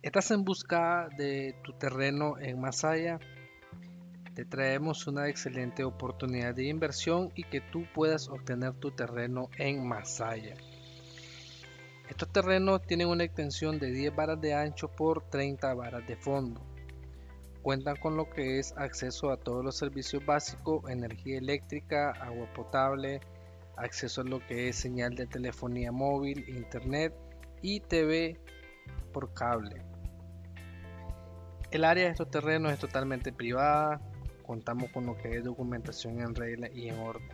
¿Estás en busca de tu terreno en Masaya? Te traemos una excelente oportunidad de inversión y que tú puedas obtener tu terreno en Masaya. Estos terrenos tienen una extensión de 10 varas de ancho por 30 varas de fondo. Cuentan con lo que es acceso a todos los servicios básicos, energía eléctrica, agua potable, acceso a lo que es señal de telefonía móvil, internet y TV por cable. El área de estos terrenos es totalmente privada, contamos con lo que es documentación en regla y en orden.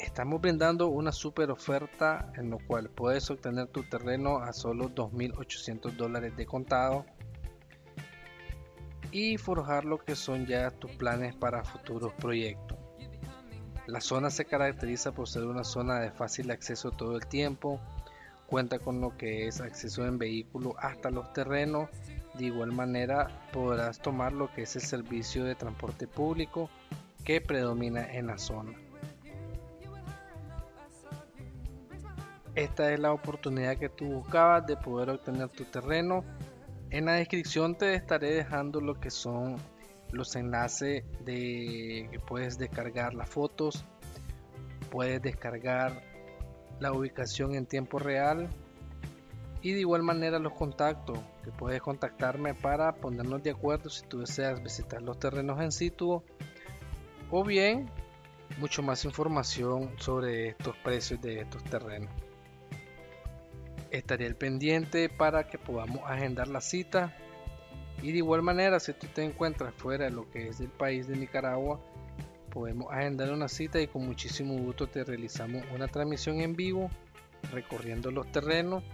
Estamos brindando una super oferta en lo cual puedes obtener tu terreno a solo 2.800 dólares de contado y forjar lo que son ya tus planes para futuros proyectos. La zona se caracteriza por ser una zona de fácil acceso todo el tiempo, cuenta con lo que es acceso en vehículo hasta los terrenos. De igual manera podrás tomar lo que es el servicio de transporte público que predomina en la zona. Esta es la oportunidad que tú buscabas de poder obtener tu terreno. En la descripción te estaré dejando lo que son los enlaces de que puedes descargar las fotos, puedes descargar la ubicación en tiempo real y de igual manera los contactos que puedes contactarme para ponernos de acuerdo si tú deseas visitar los terrenos en situ o bien mucho más información sobre estos precios de estos terrenos. Estaré al pendiente para que podamos agendar la cita y de igual manera si tú te encuentras fuera de lo que es el país de Nicaragua podemos agendar una cita y con muchísimo gusto te realizamos una transmisión en vivo recorriendo los terrenos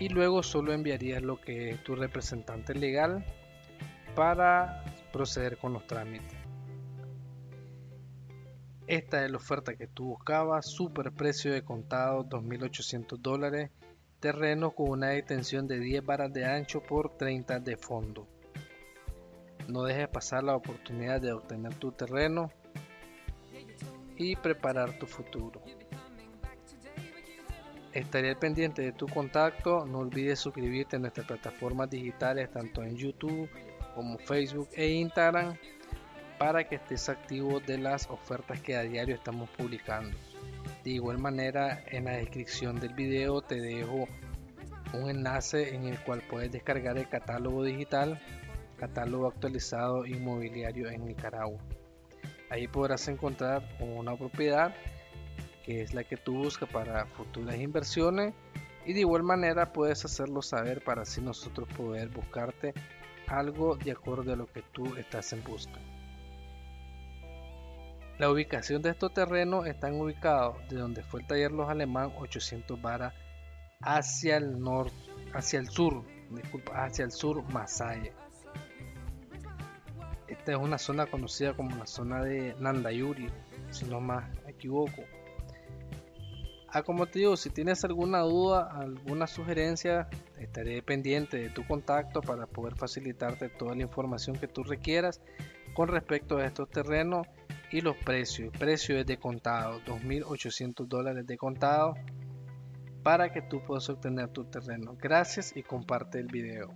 y luego solo enviarías lo que es tu representante legal para proceder con los trámites. Esta es la oferta que tú buscabas, super precio de contado 2.800 dólares, terreno con una extensión de 10 varas de ancho por 30 de fondo. No dejes pasar la oportunidad de obtener tu terreno y preparar tu futuro. Estaré pendiente de tu contacto. No olvides suscribirte a nuestras plataformas digitales, tanto en YouTube como Facebook e Instagram, para que estés activo de las ofertas que a diario estamos publicando. De igual manera, en la descripción del video te dejo un enlace en el cual puedes descargar el catálogo digital catálogo actualizado inmobiliario en Nicaragua. Ahí podrás encontrar una propiedad que es la que tú buscas para futuras inversiones y de igual manera puedes hacerlo saber para así nosotros poder buscarte algo de acuerdo a lo que tú estás en busca. La ubicación de estos terrenos están ubicados de donde fue el taller Los Alemán 800 varas hacia el norte, hacia el sur, disculpa, hacia el sur Masaya. Esta es una zona conocida como la zona de Nandayuri, si no más equivoco. Ah, como te digo, si tienes alguna duda, alguna sugerencia, estaré pendiente de tu contacto para poder facilitarte toda la información que tú requieras con respecto a estos terrenos y los precios. El precio es de contado, 2.800 dólares de contado para que tú puedas obtener tu terreno. Gracias y comparte el video.